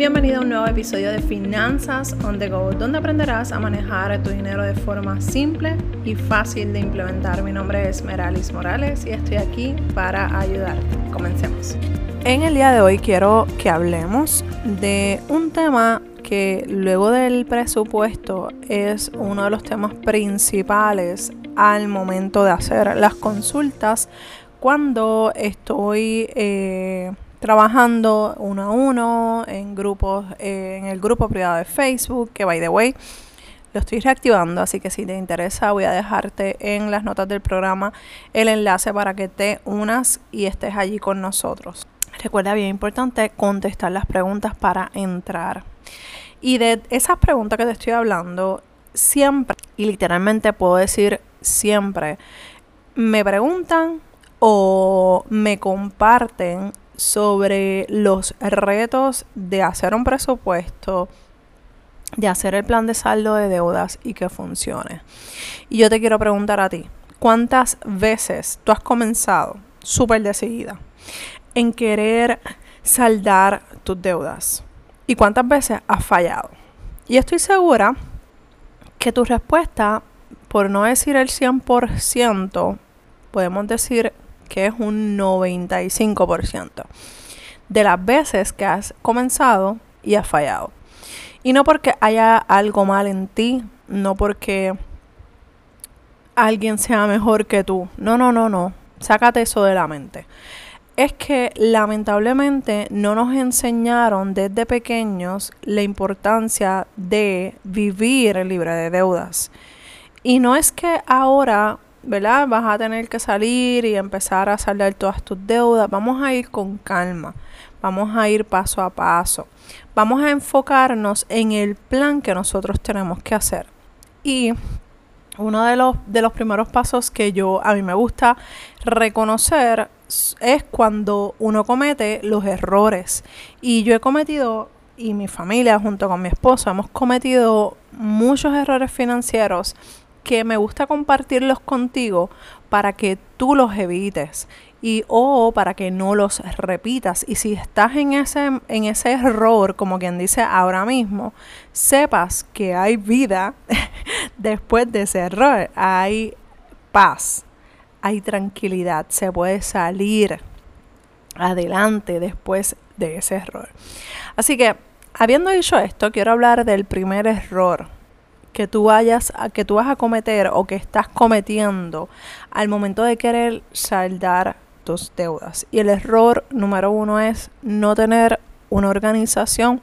Bienvenido a un nuevo episodio de Finanzas on the Go, donde aprenderás a manejar tu dinero de forma simple y fácil de implementar. Mi nombre es Meralis Morales y estoy aquí para ayudarte. Comencemos. En el día de hoy quiero que hablemos de un tema que luego del presupuesto es uno de los temas principales al momento de hacer las consultas cuando estoy... Eh, trabajando uno a uno en grupos, eh, en el grupo privado de Facebook, que by the way, lo estoy reactivando, así que si te interesa voy a dejarte en las notas del programa el enlace para que te unas y estés allí con nosotros. Recuerda bien importante contestar las preguntas para entrar. Y de esas preguntas que te estoy hablando, siempre, y literalmente puedo decir siempre, me preguntan o me comparten sobre los retos de hacer un presupuesto, de hacer el plan de saldo de deudas y que funcione. Y yo te quiero preguntar a ti, ¿cuántas veces tú has comenzado súper decidida en querer saldar tus deudas? ¿Y cuántas veces has fallado? Y estoy segura que tu respuesta, por no decir el 100%, podemos decir que es un 95% de las veces que has comenzado y has fallado. Y no porque haya algo mal en ti, no porque alguien sea mejor que tú. No, no, no, no. Sácate eso de la mente. Es que lamentablemente no nos enseñaron desde pequeños la importancia de vivir libre de deudas. Y no es que ahora ¿verdad? Vas a tener que salir y empezar a saldar todas tus deudas. Vamos a ir con calma. Vamos a ir paso a paso. Vamos a enfocarnos en el plan que nosotros tenemos que hacer. Y uno de los, de los primeros pasos que yo a mí me gusta reconocer es cuando uno comete los errores. Y yo he cometido, y mi familia junto con mi esposo, hemos cometido muchos errores financieros que me gusta compartirlos contigo para que tú los evites y o para que no los repitas. Y si estás en ese, en ese error, como quien dice ahora mismo, sepas que hay vida después de ese error. Hay paz, hay tranquilidad, se puede salir adelante después de ese error. Así que, habiendo dicho esto, quiero hablar del primer error que tú vayas a, que tú vas a cometer o que estás cometiendo al momento de querer saldar tus deudas. Y el error número uno es no tener una organización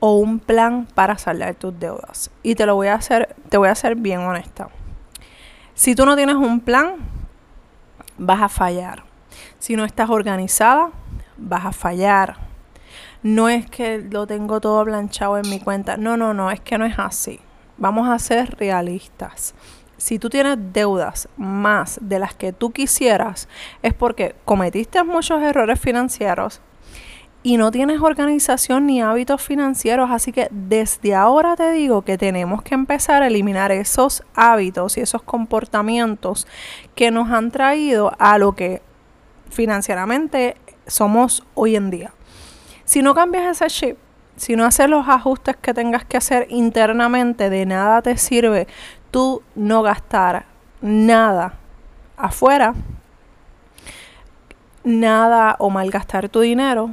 o un plan para saldar tus deudas. Y te lo voy a hacer, te voy a hacer bien honesta. Si tú no tienes un plan, vas a fallar. Si no estás organizada, vas a fallar. No es que lo tengo todo planchado en mi cuenta. No, no, no, es que no es así. Vamos a ser realistas. Si tú tienes deudas más de las que tú quisieras, es porque cometiste muchos errores financieros y no tienes organización ni hábitos financieros. Así que desde ahora te digo que tenemos que empezar a eliminar esos hábitos y esos comportamientos que nos han traído a lo que financieramente somos hoy en día. Si no cambias ese chip, si no haces los ajustes que tengas que hacer internamente, de nada te sirve tú no gastar nada afuera, nada o malgastar tu dinero.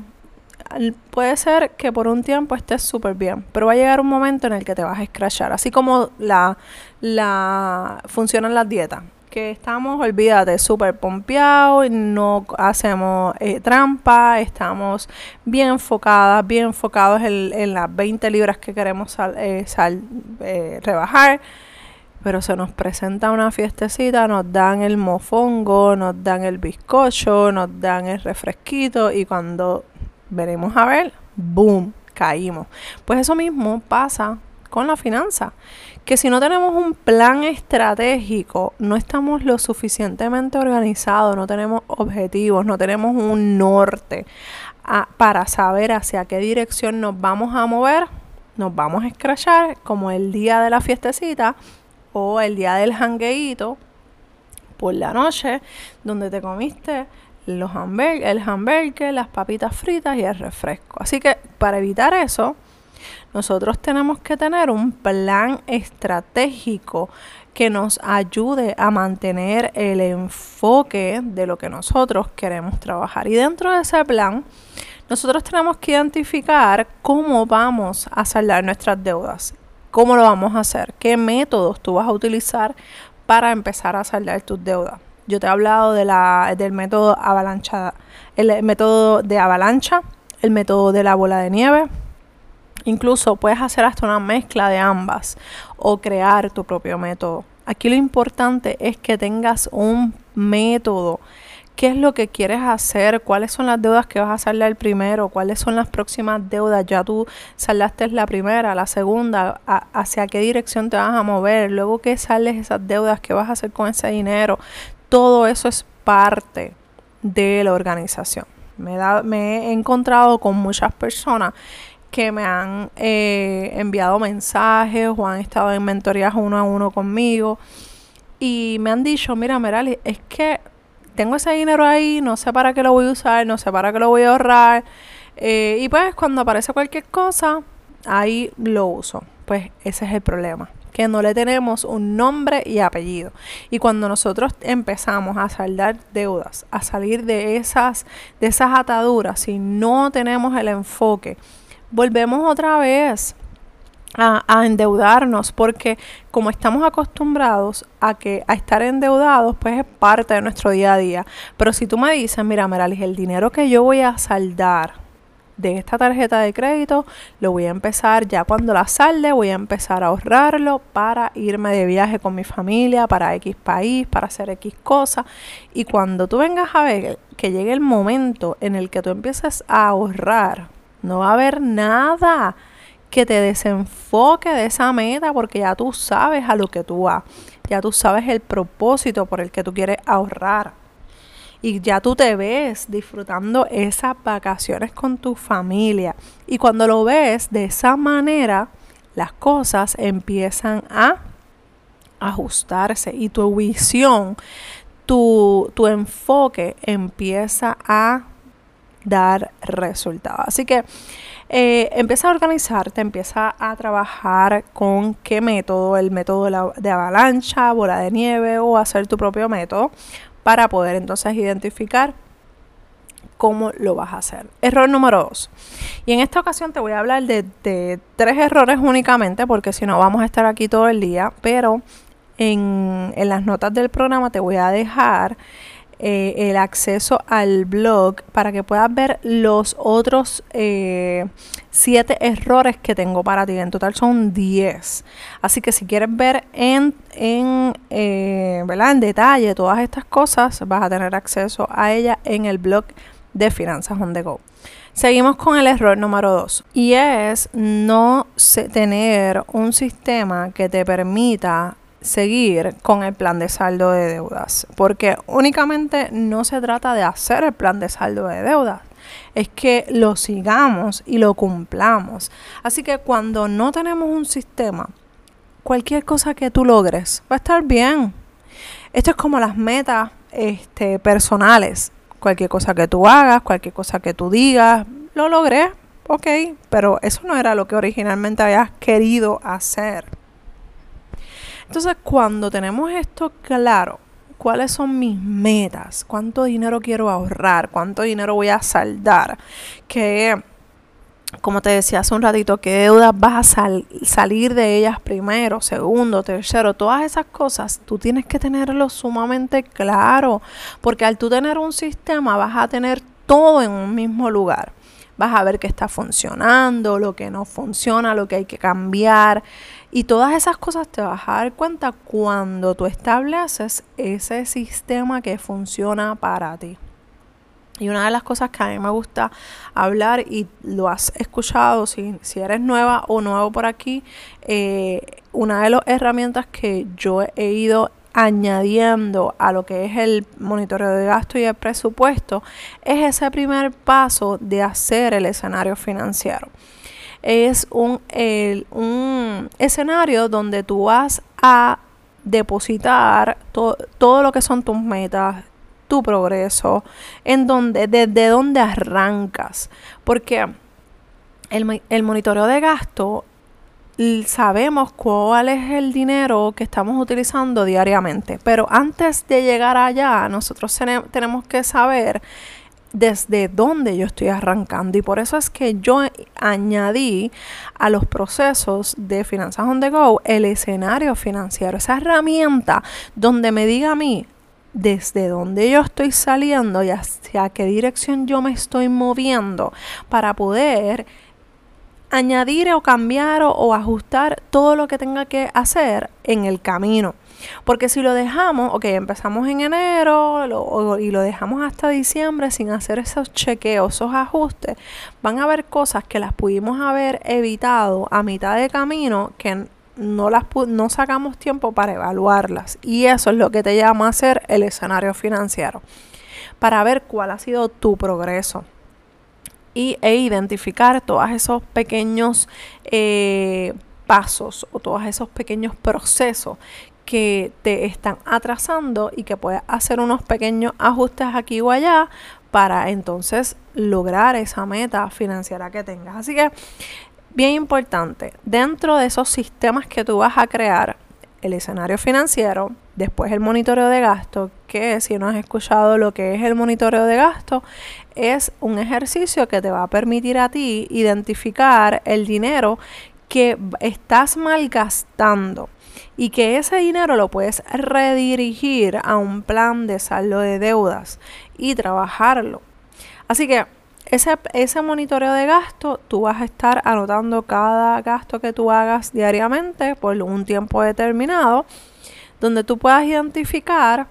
Puede ser que por un tiempo estés súper bien, pero va a llegar un momento en el que te vas a escrachar, así como la, la funcionan las dietas que estamos, olvídate, súper pompeados, no hacemos eh, trampa, estamos bien enfocadas, bien enfocados en, las 20 libras que queremos eh, eh, rebajar. Pero se nos presenta una fiestecita, nos dan el mofongo, nos dan el bizcocho, nos dan el refresquito y cuando venimos a ver, ¡boom! caímos. Pues eso mismo pasa con la finanza. Que si no tenemos un plan estratégico, no estamos lo suficientemente organizados, no tenemos objetivos, no tenemos un norte para saber hacia qué dirección nos vamos a mover, nos vamos a escrachar como el día de la fiestecita o el día del jangueíto por la noche, donde te comiste los el hamburger, las papitas fritas y el refresco. Así que para evitar eso, nosotros tenemos que tener un plan estratégico que nos ayude a mantener el enfoque de lo que nosotros queremos trabajar. Y dentro de ese plan, nosotros tenemos que identificar cómo vamos a saldar nuestras deudas, cómo lo vamos a hacer, qué métodos tú vas a utilizar para empezar a saldar tus deudas. Yo te he hablado de la, del método avalancha, el método de avalancha, el método de la bola de nieve. Incluso puedes hacer hasta una mezcla de ambas o crear tu propio método. Aquí lo importante es que tengas un método. ¿Qué es lo que quieres hacer? ¿Cuáles son las deudas que vas a saldar primero? ¿Cuáles son las próximas deudas? Ya tú saldaste la primera, la segunda, ¿hacia qué dirección te vas a mover? Luego que sales esas deudas, ¿qué vas a hacer con ese dinero? todo eso es parte de la organización. Me, he encontrado con muchas personas que me han eh, enviado mensajes o han estado en mentorías uno a uno conmigo y me han dicho, mira Merali, es que tengo ese dinero ahí, no sé para qué lo voy a usar, no sé para qué lo voy a ahorrar. Eh, y pues cuando aparece cualquier cosa, ahí lo uso. Pues ese es el problema que no le tenemos un nombre y apellido. Y cuando nosotros empezamos a saldar deudas, a salir de esas, de esas ataduras, si no tenemos el enfoque, volvemos otra vez a, a, endeudarnos porque como estamos acostumbrados a que a estar endeudados pues es parte de nuestro día a día pero si tú me dices mira Meralis el dinero que yo voy a saldar de esta tarjeta de crédito, lo voy a empezar ya cuando la salde, voy a empezar a ahorrarlo para irme de viaje con mi familia, para X país, para hacer X cosas. Y cuando tú vengas a ver que llegue el momento en el que tú empieces a ahorrar, no va a haber nada que te desenfoque de esa meta porque ya tú sabes a lo que tú vas, ya tú sabes el propósito por el que tú quieres ahorrar y ya tú te ves disfrutando esas vacaciones con tu familia. Y cuando lo ves de esa manera, las cosas empiezan a ajustarse y tu visión, tu, tu enfoque empieza a dar resultados. Así que eh, empieza a organizarte, empieza a trabajar con qué método, el método de, la, de avalancha, bola de nieve o hacer tu propio método para poder entonces identificar cómo lo vas a hacer. Error número dos. Y en esta ocasión te voy a hablar de, tres errores únicamente, porque si no vamos a estar aquí todo el día, pero en, en las notas del programa te voy a dejar eh, el acceso al blog para que puedas ver los otros eh, siete errores que tengo para ti. En total son 10. Así que si quieres ver en, en, eh, en detalle todas estas cosas, vas a tener acceso a ella en el blog de Finanzas on the Go. Seguimos con el error número 2 y es no tener un sistema que te permita seguir con el plan de saldo de deudas, porque únicamente no se trata de hacer el plan de saldo de deudas, es que lo sigamos y lo cumplamos. Así que cuando no tenemos un sistema, cualquier cosa que tú logres va a estar bien. Esto es como las metas este, personales. Cualquier cosa que tú hagas, cualquier cosa que tú digas, lo logré, ok, pero eso no era lo que originalmente habías querido hacer. Entonces, cuando tenemos esto claro, cuáles son mis metas, cuánto dinero quiero ahorrar, cuánto dinero voy a saldar, que como te decía hace un ratito, qué deudas vas a salir de ellas primero, segundo, tercero, todas esas cosas, tú tienes que tenerlo sumamente claro, porque al tú tener un sistema vas a tener todo en un mismo lugar. Vas a ver qué está funcionando, lo que no funciona, lo que hay que cambiar. Y todas esas cosas te vas a dar cuenta cuando tú estableces ese sistema que funciona para ti. Y una de las cosas que a mí me gusta hablar, y lo has escuchado si, si eres nueva o nuevo por aquí, eh, una de las herramientas que yo he ido añadiendo a lo que es el monitoreo de gasto y el presupuesto es ese primer paso de hacer el escenario financiero es un, un escenario donde tú vas a depositar todo lo que son tus metas, tu progreso, en donde, desde dónde arrancas. Porque el, el monitoreo de gasto sabemos cuál es el dinero que estamos utilizando diariamente. Pero antes de llegar allá, nosotros tenemos que saber desde dónde yo estoy arrancando. Y por eso es que yo añadí a los procesos de Finanzas on the Go el escenario financiero, esa herramienta donde me diga a mí desde dónde yo estoy saliendo y hacia qué dirección yo me estoy moviendo para poder añadir o cambiar o, ajustar todo lo que tenga que hacer en el camino. Porque si lo dejamos, ok, empezamos en enero y lo dejamos hasta diciembre sin hacer esos chequeos, esos ajustes, van a haber cosas que las pudimos haber evitado a mitad de camino que no las no sacamos tiempo para evaluarlas. Y eso es lo que te llama a hacer el escenario financiero. Para ver cuál ha sido tu progreso y, e identificar todos esos pequeños eh, pasos o todos esos pequeños procesos que te están atrasando y que puedes hacer unos pequeños ajustes aquí o allá para entonces lograr esa meta financiera que tengas. Así que, bien importante, dentro de esos sistemas que tú vas a crear, el escenario financiero, después el monitoreo de gasto, que si no has escuchado lo que es el monitoreo de gasto, es un ejercicio que te va a permitir a ti identificar el dinero que estás malgastando y que ese dinero lo puedes redirigir a un plan de saldo de deudas y trabajarlo. Así que ese, ese monitoreo de gasto, tú vas a estar anotando cada gasto que tú hagas diariamente por un tiempo determinado, donde tú puedas identificar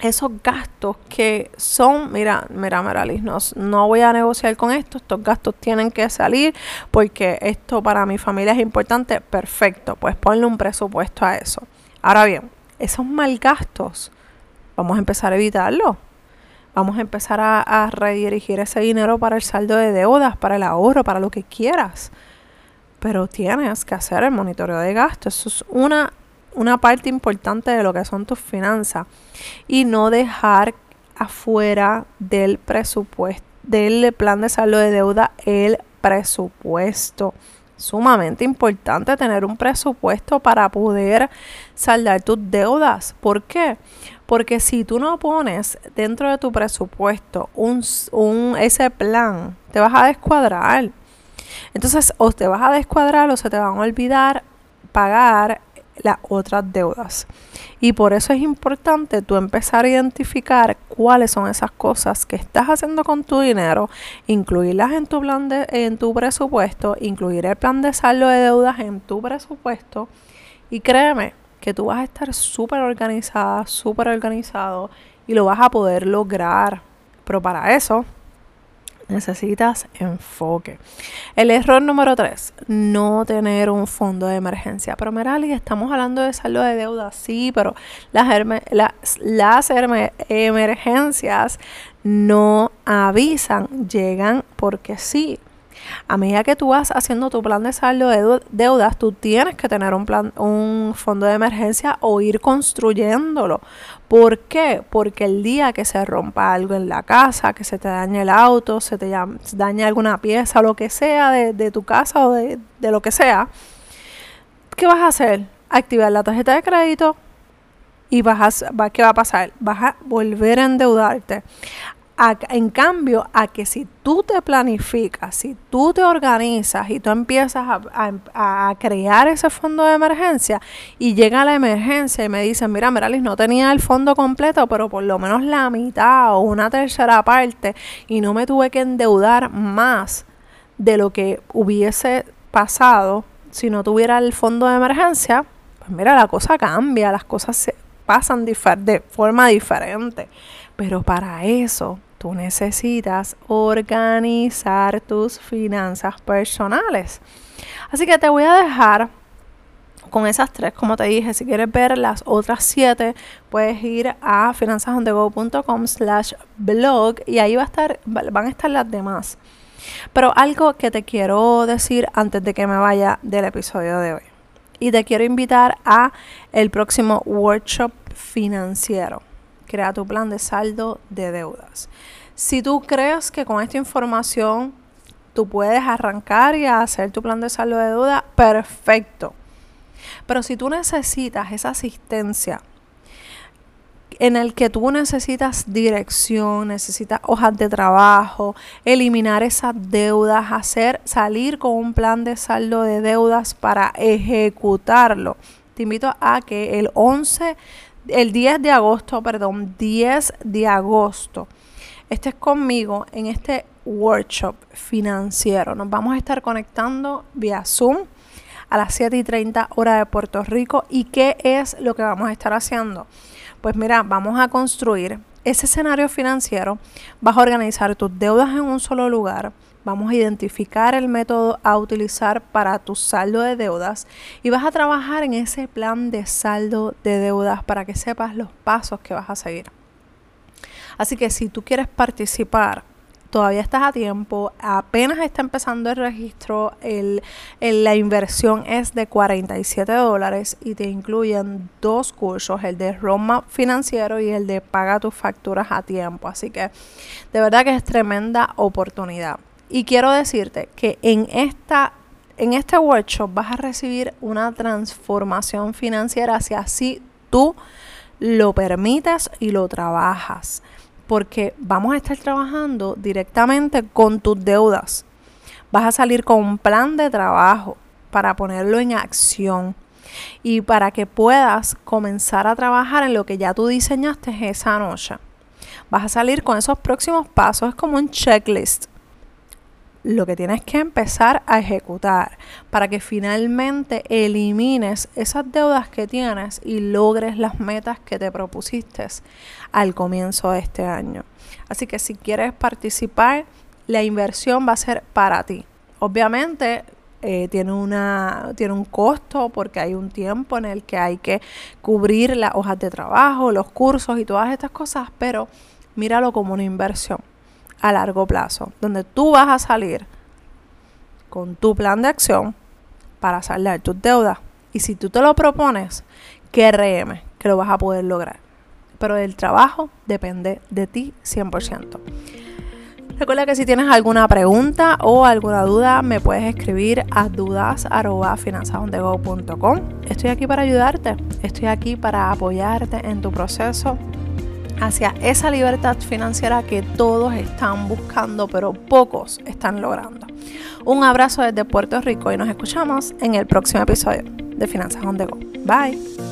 esos gastos que son, mira, mira, Meralis, no, no voy a negociar con esto, estos gastos tienen que salir porque esto para mi familia es importante, perfecto, pues ponle un presupuesto a eso. Ahora bien, esos mal gastos, vamos a empezar a evitarlo. Vamos a empezar a, redirigir ese dinero para el saldo de deudas, para el ahorro, para lo que quieras. Pero tienes que hacer el monitoreo de gastos. Eso es una una parte importante de lo que son tus finanzas y no dejar afuera del presupuesto, del plan de saldo de deuda, el presupuesto. Sumamente importante tener un presupuesto para poder saldar tus deudas. ¿Por qué? Porque si tú no pones dentro de tu presupuesto un, ese plan, te vas a descuadrar. Entonces, o te vas a descuadrar o se te van a olvidar pagar las otras deudas. Y por eso es importante tú empezar a identificar cuáles son esas cosas que estás haciendo con tu dinero, incluirlas en tu plan de, en tu presupuesto, incluir el plan de saldo de deudas en tu presupuesto y créeme que tú vas a estar súper organizada, súper organizado y lo vas a poder lograr. Pero para eso necesitas enfoque. El error número 3, no tener un fondo de emergencia. Pero Merali, estamos hablando de saldo de deuda, sí, pero las, las emergencias no avisan, llegan porque sí. A medida que tú vas haciendo tu plan de saldo de deudas, tú tienes que tener un plan, un fondo de emergencia o ir construyéndolo. ¿Por qué? Porque el día que se rompa algo en la casa, que se te dañe el auto, se te dañe alguna pieza, lo que sea de, tu casa o de, lo que sea, ¿qué vas a hacer? Activar la tarjeta de crédito y vas a, ¿qué va a pasar? Vas a volver a endeudarte en cambio, a que si tú te planificas, si tú te organizas y tú empiezas a, crear ese fondo de emergencia y llega la emergencia y me dicen, mira, Meralis, no tenía el fondo completo, pero por lo menos la mitad o una tercera parte y no me tuve que endeudar más de lo que hubiese pasado si no tuviera el fondo de emergencia, pues mira, la cosa cambia, las cosas se pasan de forma diferente. Pero para eso tú necesitas organizar tus finanzas personales. Así que te voy a dejar con esas tres, como te dije, si quieres ver las otras siete, puedes ir a finanzasondego.com slash blog y ahí va a estar, van a estar las demás. Pero algo que te quiero decir antes de que me vaya del episodio de hoy. Y te quiero invitar a el próximo workshop financiero crea tu plan de saldo de deudas. Si tú crees que con esta información tú puedes arrancar y hacer tu plan de saldo de deuda, perfecto. Pero si tú necesitas esa asistencia en el que tú necesitas dirección, necesitas hojas de trabajo, eliminar esas deudas, hacer salir con un plan de saldo de deudas para ejecutarlo. Te invito a que el 11 el 10 de agosto, perdón, 10 de agosto estés conmigo en este workshop financiero. Nos vamos a estar conectando vía Zoom a las 7 y 30 hora de Puerto Rico. ¿Y qué es lo que vamos a estar haciendo? Pues mira, vamos a construir ese escenario financiero, vas a organizar tus deudas en un solo lugar, vamos a identificar el método a utilizar para tu saldo de deudas y vas a trabajar en ese plan de saldo de deudas para que sepas los pasos que vas a seguir. Así que si tú quieres participar todavía estás a tiempo, apenas está empezando el registro, el, la inversión es de 47 dólares y te incluyen dos cursos, el de Roma financiero y el de paga tus facturas a tiempo. Así que de verdad que es tremenda oportunidad. Y quiero decirte que en esta en este workshop vas a recibir una transformación financiera si así tú lo permites y lo trabajas porque vamos a estar trabajando directamente con tus deudas. Vas a salir con un plan de trabajo para ponerlo en acción y para que puedas comenzar a trabajar en lo que ya tú diseñaste esa noche. Vas a salir con esos próximos pasos, es como un checklist lo que tienes que empezar a ejecutar para que finalmente elimines esas deudas que tienes y logres las metas que te propusiste al comienzo de este año. Así que si quieres participar, la inversión va a ser para ti. Obviamente eh, tiene, una, tiene un costo porque hay un tiempo en el que hay que cubrir las hojas de trabajo, los cursos y todas estas cosas, pero míralo como una inversión a largo plazo, donde tú vas a salir con tu plan de acción para saldar tus deudas. Y si tú te lo propones, créeme que lo vas a poder lograr. Pero el trabajo depende de ti 100%. Recuerda que si tienes alguna pregunta o alguna duda, me puedes escribir a dudas.finanzasondego.com. Estoy aquí para ayudarte. Estoy aquí para apoyarte en tu proceso hacia esa libertad financiera que todos están buscando, pero pocos están logrando. Un abrazo desde Puerto Rico y nos escuchamos en el próximo episodio de Finanzas on the Go. Bye.